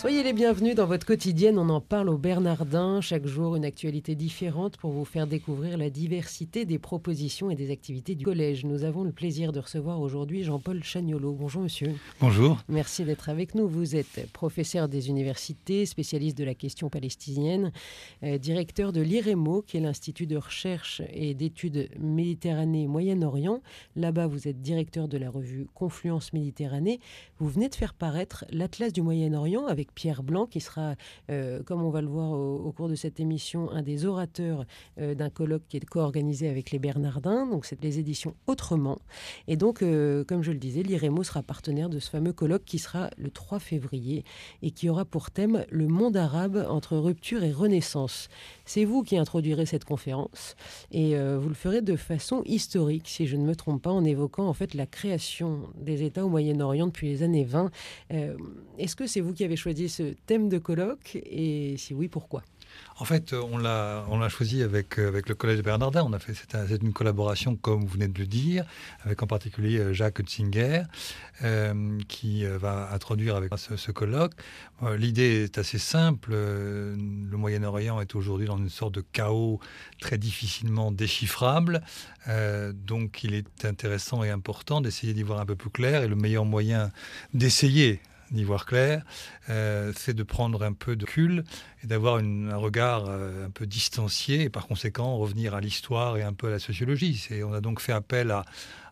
Soyez les bienvenus dans votre quotidienne. On en parle au Bernardin. Chaque jour, une actualité différente pour vous faire découvrir la diversité des propositions et des activités du collège. Nous avons le plaisir de recevoir aujourd'hui Jean-Paul Chagnolo. Bonjour, monsieur. Bonjour. Merci d'être avec nous. Vous êtes professeur des universités, spécialiste de la question palestinienne, euh, directeur de l'IREMO, qui est l'Institut de recherche et d'études Méditerranée-Moyen-Orient. Là-bas, vous êtes directeur de la revue Confluence Méditerranée. Vous venez de faire paraître l'Atlas du Moyen-Orient avec Pierre Blanc, qui sera, euh, comme on va le voir au, cours de cette émission, un des orateurs euh, d'un colloque qui est co-organisé avec les Bernardins. Donc, c'est les éditions Autrement. Et donc, euh, comme je le disais, l'IREMO sera partenaire de ce fameux colloque qui sera le 3 février et qui aura pour thème le monde arabe entre rupture et renaissance. C'est vous qui introduirez cette conférence et vous le ferez de façon historique, si je ne me trompe pas, en évoquant en fait la création des États au Moyen-Orient depuis les années 20. Est-ce que c'est vous qui avez choisi ce thème de colloque et si oui, pourquoi? En fait, on l'a, choisi avec, euh, avec le Collège Bernardin. On a fait, c'est, une collaboration, comme vous venez de le dire, avec en particulier euh, Jacques Hutzinger, euh, qui va introduire avec ce, ce colloque. l'idée est assez simple. Le Moyen-Orient est aujourd'hui dans une sorte de chaos très difficilement déchiffrable. donc, il est intéressant et important d'essayer d'y voir un peu plus clair. Et le meilleur moyen d'essayer d'y voir clair, euh, c'est de prendre un peu de recul et d'avoir un regard euh, un peu distancié et par conséquent revenir à l'histoire et un peu à la sociologie. On a donc fait appel à,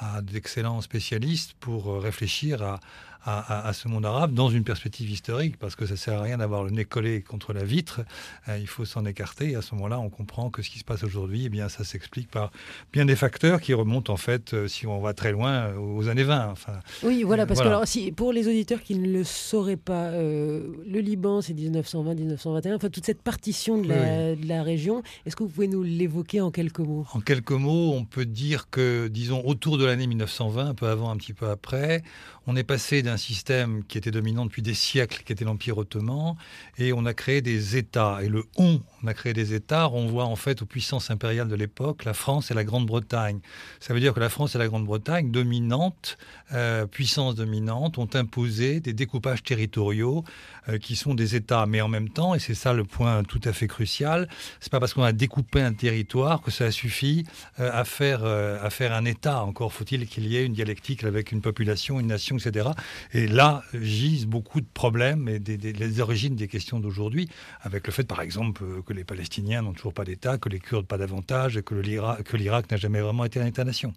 à d'excellents spécialistes pour euh, réfléchir à, à, ce monde arabe dans une perspective historique, parce que ça sert à rien d'avoir le nez collé contre la vitre, euh, il faut s'en écarter, et à ce moment-là, on comprend que ce qui se passe aujourd'hui, eh bien, ça s'explique par bien des facteurs qui remontent, en fait, euh, si on va très loin, aux années 20. Enfin, oui, voilà, parce que alors, si, pour les auditeurs qui ne le sauraient pas, le Liban, c'est 1920-1921, enfin, toute cette partition de la, de la région, est-ce que vous pouvez nous l'évoquer en quelques mots? En quelques mots, on peut dire que, disons, autour de l'année 1920, un peu avant, un petit peu après, on est passé d'un système qui était dominant depuis des siècles, qui était l'Empire ottoman, et on a créé des États. Et le on, on a créé des États, renvoie en fait aux puissances impériales de l'époque, la France et la Grande-Bretagne. Ça veut dire que la France et la Grande-Bretagne, dominantes, euh, puissances dominantes, ont imposé des découpages territoriaux euh, qui sont des États. Mais en même temps, et c'est ça le point tout à fait crucial, c'est pas parce qu'on a découpé un territoire que ça suffit euh, à faire à faire un État. Encore faut-il qu'il y ait une dialectique avec une population, une nation, etc. Et là gisent beaucoup de problèmes et des, les origines des questions d'aujourd'hui, avec le fait, par exemple, que les Palestiniens n'ont toujours pas d'État, que les Kurdes pas davantage, et que l'Irak n'a jamais vraiment été un État-nation.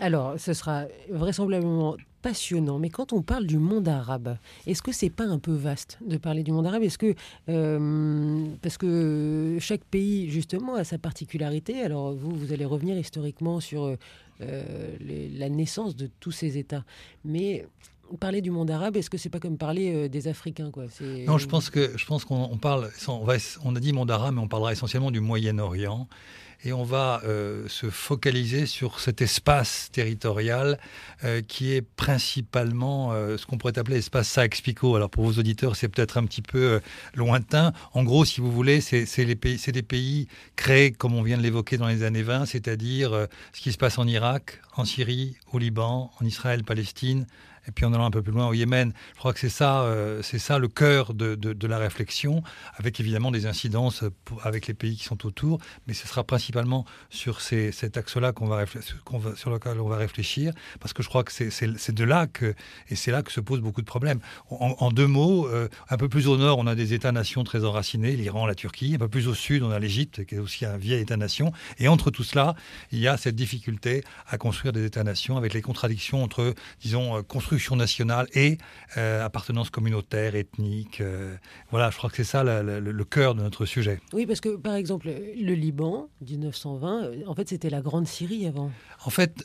Alors, ce sera vraisemblablement passionnant, mais quand on parle du monde arabe, est-ce que c'est pas un peu vaste de parler du monde arabe? Est-ce que euh, parce que chaque pays justement a sa particularité. Alors vous, vous allez revenir historiquement sur euh, la naissance de tous ces États, mais parler du monde arabe, est-ce que c'est pas comme parler euh, des Africains quoi? Non, je pense que je pense qu'on parle. On, a dit monde arabe, mais on parlera essentiellement du Moyen-Orient et on va euh, se focaliser sur cet espace territorial euh, qui est principalement ce qu'on pourrait appeler espace Saex-Picot. Alors pour vos auditeurs, c'est peut-être un petit peu lointain. En gros, si vous voulez, c'est des pays créés, comme on vient de l'évoquer dans les années 20, c'est-à-dire ce qui se passe en Irak, en Syrie, au Liban, en Israël, Palestine, et puis en allant un peu plus loin au Yémen. Je crois que c'est ça, euh, ça le cœur de, de, la réflexion, avec évidemment des incidences avec les pays qui sont autour, mais ce sera principalement sur ces, cet axe-là qu'on va, sur lequel on va réfléchir, parce que je crois que c'est de là que, et c'est là que se posent beaucoup de problèmes. En, deux mots, euh, un peu plus au nord, on a des États-nations très enracinés, l'Iran, la Turquie, un peu plus au sud, on a l'Égypte, qui est aussi un vieil État-nation, et entre tout cela, il y a cette difficulté à construire des États-nations avec les contradictions entre, disons, euh, construire nationale et euh, appartenance communautaire, ethnique. Voilà, je crois que c'est ça le, cœur de notre sujet. Oui, parce que par exemple, le Liban, 1920, euh, en fait, c'était la Grande Syrie avant. En fait.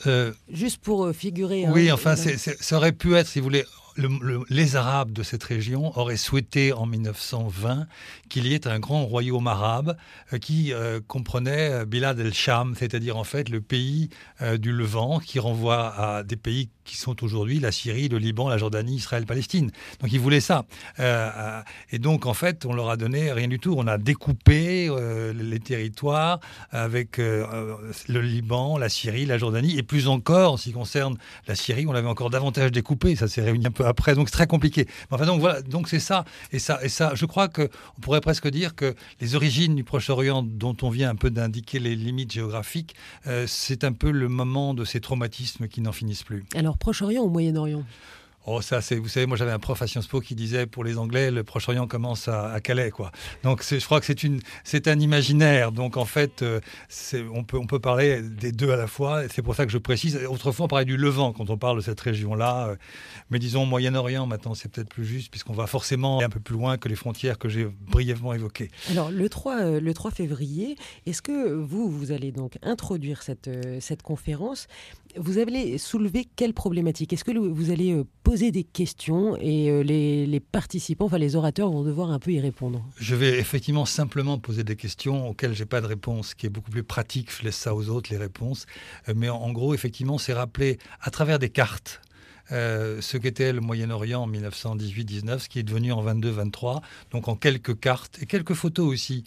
Juste pour figurer. Oui, enfin, ça aurait pu être, si vous voulez, les Arabes de cette région auraient souhaité en 1920 qu'il y ait un grand royaume arabe euh, qui euh, comprenait euh, Bilad el-Sham, c'est-à-dire en fait le pays du Levant qui renvoie à des pays qui sont aujourd'hui la Syrie, le Liban, la Jordanie, Israël, Palestine. Donc ils voulaient ça. et donc en fait, on leur a donné rien du tout. On a découpé les territoires avec le Liban, la Syrie, la Jordanie, et plus encore en ce qui concerne la Syrie, on l'avait encore davantage découpé. Ça s'est réuni un peu après, donc c'est très compliqué. enfin donc voilà, donc c'est ça et ça et ça. Je crois que on pourrait presque dire que les origines du Proche-Orient, dont on vient un peu d'indiquer les limites géographiques, euh, c'est un peu le moment de ces traumatismes qui n'en finissent plus. Alors Proche-Orient ou Moyen-Orient? Oh, ça, c'est, vous savez, moi j'avais un prof à Sciences Po qui disait pour les Anglais, le Proche-Orient commence à, Calais, quoi. Donc je crois que c'est une, c'est un imaginaire. Donc en fait, euh, on peut, on peut parler des deux à la fois. C'est pour ça que je précise. Autrefois, on parlait du Levant quand on parle de cette région-là, euh, mais disons Moyen-Orient. Maintenant, c'est peut-être plus juste puisqu'on va forcément un peu plus loin que les frontières que j'ai brièvement évoquées. Alors le 3, euh, le 3 février, est-ce que vous, vous allez donc introduire cette, cette conférence? Vous allez soulever quelle problématique? Est-ce que vous allez poser des questions et euh, les, participants, enfin les orateurs vont devoir un peu y répondre. Je vais effectivement simplement poser des questions auxquelles j'ai pas de réponse, qui est beaucoup plus pratique. Je laisse ça aux autres les réponses. Euh, mais en, gros, effectivement, c'est rappeler à travers des cartes. Euh, ce qu'était le Moyen-Orient en 1918-19, ce qui est devenu en 22-23, donc en quelques cartes et quelques photos aussi.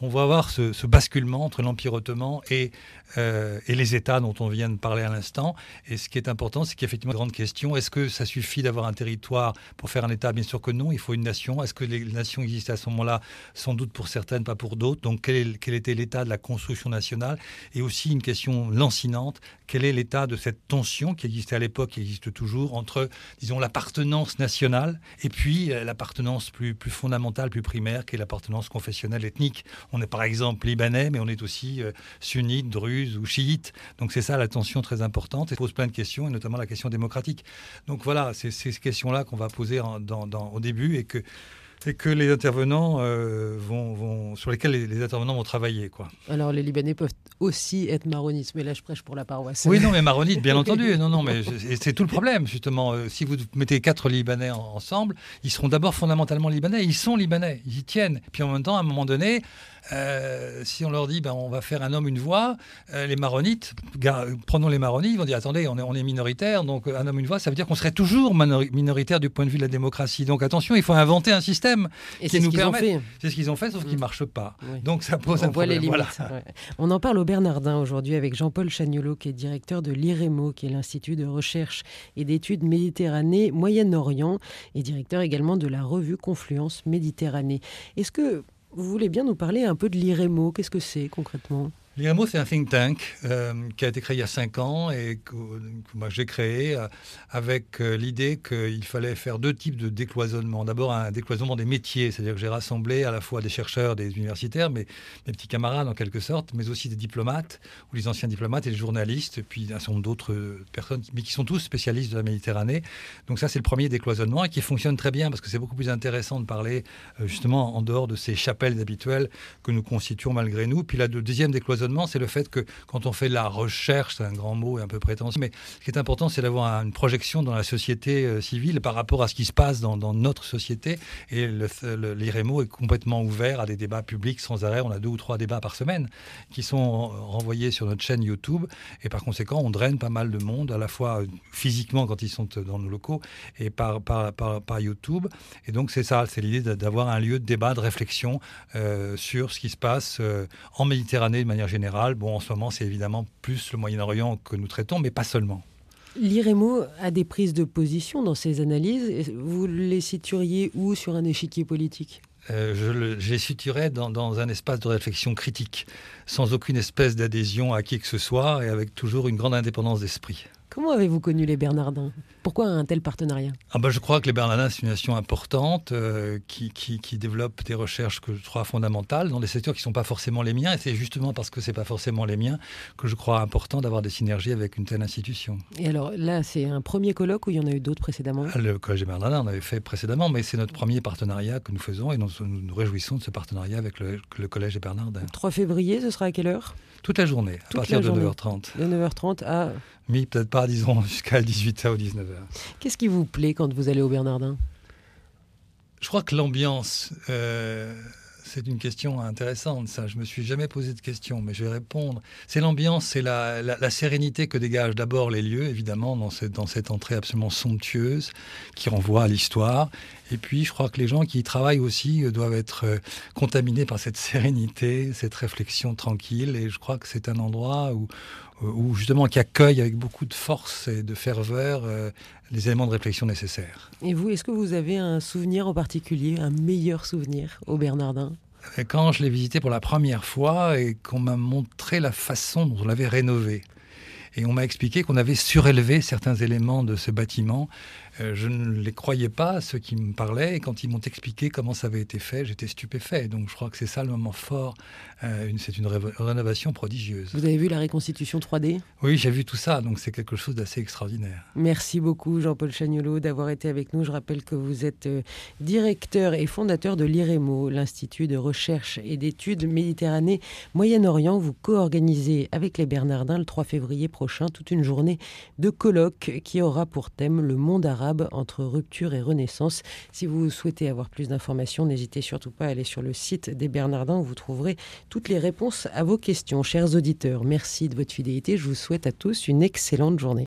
on va voir ce, basculement entre l'Empire ottoman et euh, et les États dont on vient de parler à l'instant. Et ce qui est important, c'est qu'effectivement, grande question, est-ce que ça suffit d'avoir un territoire pour faire un État? Bien sûr que non, il faut une nation. Est-ce que les nations existaient à ce moment-là? Sans doute pour certaines, pas pour d'autres. Donc quel, quel était l'état de la construction nationale? Et aussi une question lancinante, quel est l'état de cette tension qui existait à l'époque, qui existe toujours, entre, disons, l'appartenance nationale et puis euh, l'appartenance plus, plus fondamentale, plus primaire, qui est l'appartenance confessionnelle, ethnique. On est par exemple libanais, mais on est aussi euh, sunnite, druze, ou chiites. Donc c'est ça la tension très importante et pose plein de questions, et notamment la question démocratique. Donc voilà, c'est ces questions-là qu'on va poser au début et que et que les intervenants euh, vont, sur lesquels les, intervenants vont travailler. Quoi. Alors les Libanais peuvent aussi être maronites, mais là je prêche pour la paroisse. Oui, non, mais maronites, bien entendu. Non, non, mais c'est tout le problème justement. Euh, si vous mettez quatre Libanais ensemble, ils seront d'abord fondamentalement Libanais. Ils sont Libanais, ils y tiennent. Puis en même temps, à un moment donné, euh, si on leur dit ben, on va faire un homme, une voix, les maronites, prenons les maronites, ils vont dire attendez, on est, on est minoritaire, donc un homme, une voix, ça veut dire qu'on serait toujours minoritaire du point de vue de la démocratie. Donc attention, il faut inventer un système et qui nous permet. C'est ce qu'ils ont fait, sauf qu'ils ne mm. marchent pas. Donc ça pose On un problème. On en parle au Bernardin aujourd'hui avec Jean-Paul Chagnolo, qui est directeur de l'IREMO, qui est l'Institut de recherche et d'études Méditerranée Moyen-Orient, et directeur également de la revue Confluence Méditerranée. Est-ce que vous voulez bien nous parler un peu de l'IREMO? Qu'est-ce que c'est concrètement? L'IREMO, c'est un think tank euh, qui a été créé il y a cinq ans et que, moi j'ai créé euh, avec euh, l'idée qu'il fallait faire deux types de décloisonnement. D'abord, un décloisonnement des métiers, c'est-à-dire que j'ai rassemblé à la fois des chercheurs, des universitaires, mais mes petits camarades en quelque sorte, mais aussi des diplomates ou les anciens diplomates et les journalistes, puis un certain nombre d'autres personnes, mais qui sont tous spécialistes de la Méditerranée. Donc ça, c'est le premier décloisonnement et qui fonctionne très bien parce que c'est beaucoup plus intéressant de parler justement en dehors de ces chapelles habituelles que nous constituons malgré nous. Puis là, le deuxième décloisonnement, c'est le fait que quand on fait de la recherche, c'est un grand mot et un peu prétentieux, mais ce qui est important, c'est d'avoir une projection dans la société euh, civile par rapport à ce qui se passe dans, notre société. Et l'IREMO est complètement ouvert à des débats publics sans arrêt. On a deux ou trois débats par semaine qui sont renvoyés sur notre chaîne YouTube. Et par conséquent, on draine pas mal de monde, à la fois physiquement quand ils sont dans nos locaux et par, YouTube. Et donc, c'est ça, c'est l'idée d'avoir un lieu de débat, de réflexion euh, sur ce qui se passe euh, en Méditerranée de manière général, bon, en ce moment, c'est évidemment plus le Moyen-Orient que nous traitons, mais pas seulement. L'IREMO a des prises de position dans ses analyses. Vous les situeriez où sur un échiquier politique? Euh, je, les situerais dans, dans, un espace de réflexion critique, sans aucune espèce d'adhésion à qui que ce soit et avec toujours une grande indépendance d'esprit. Comment avez-vous connu les Bernardins? Pourquoi un tel partenariat? Ah bah, Je crois que les Bernardins, c'est une nation importante euh, qui, qui, développe des recherches que je crois fondamentales dans des secteurs qui ne sont pas forcément les miens. Et c'est justement parce que ce n'est pas forcément les miens que je crois important d'avoir des synergies avec une telle institution. Et alors là, c'est un premier colloque ou il y en a eu d'autres précédemment? Ah, Le Collège des Bernardins, on avait fait précédemment, mais c'est notre premier partenariat que nous faisons et nous nous, réjouissons de ce partenariat avec le, Collège des Bernardins. 3 février, ce sera à quelle heure? Toute la journée, à partir de 9h30. De 9h30 à Oui, peut-être pas disons, jusqu'à 18h ou 19h. Qu'est-ce qui vous plaît quand vous allez au Bernardin? Je crois que l'ambiance, euh, c'est une question intéressante, ça. Je me suis jamais posé de question, mais je vais répondre. C'est l'ambiance, c'est la, la, sérénité que dégagent d'abord les lieux, évidemment, dans cette, dans cette entrée absolument somptueuse qui renvoie à l'histoire. Et puis, je crois que les gens qui y travaillent aussi euh, doivent être euh, contaminés par cette sérénité, cette réflexion tranquille. Et je crois que c'est un endroit où, euh, où justement qui accueille avec beaucoup de force et de ferveur les éléments de réflexion nécessaires. Et vous, est-ce que vous avez un souvenir en particulier, un meilleur souvenir au Bernardin? Quand je l'ai visité pour la première fois et qu'on m'a montré la façon dont on l'avait rénové. Et on m'a expliqué qu'on avait surélevé certains éléments de ce bâtiment euh, je ne les croyais pas, ceux qui me parlaient, et quand ils m'ont expliqué comment ça avait été fait, j'étais stupéfait. Donc je crois que c'est ça le moment fort. Euh, c'est une rénovation prodigieuse. Vous avez vu la reconstitution 3D Oui, j'ai vu tout ça, donc c'est quelque chose d'assez extraordinaire. Merci beaucoup Jean-Paul Chagnolo d'avoir été avec nous. Je rappelle que vous êtes euh, directeur et fondateur de l'IREMO, l'Institut de recherche et d'études Méditerranée Moyen-Orient. Vous co-organisez avec les Bernardins le 3 février prochain toute une journée de colloque qui aura pour thème le monde entre rupture et renaissance. Si vous souhaitez avoir plus d'informations, n'hésitez surtout pas à aller sur le site des Bernardins où vous trouverez toutes les réponses à vos questions. Chers auditeurs, merci de votre fidélité. Je vous souhaite à tous une excellente journée.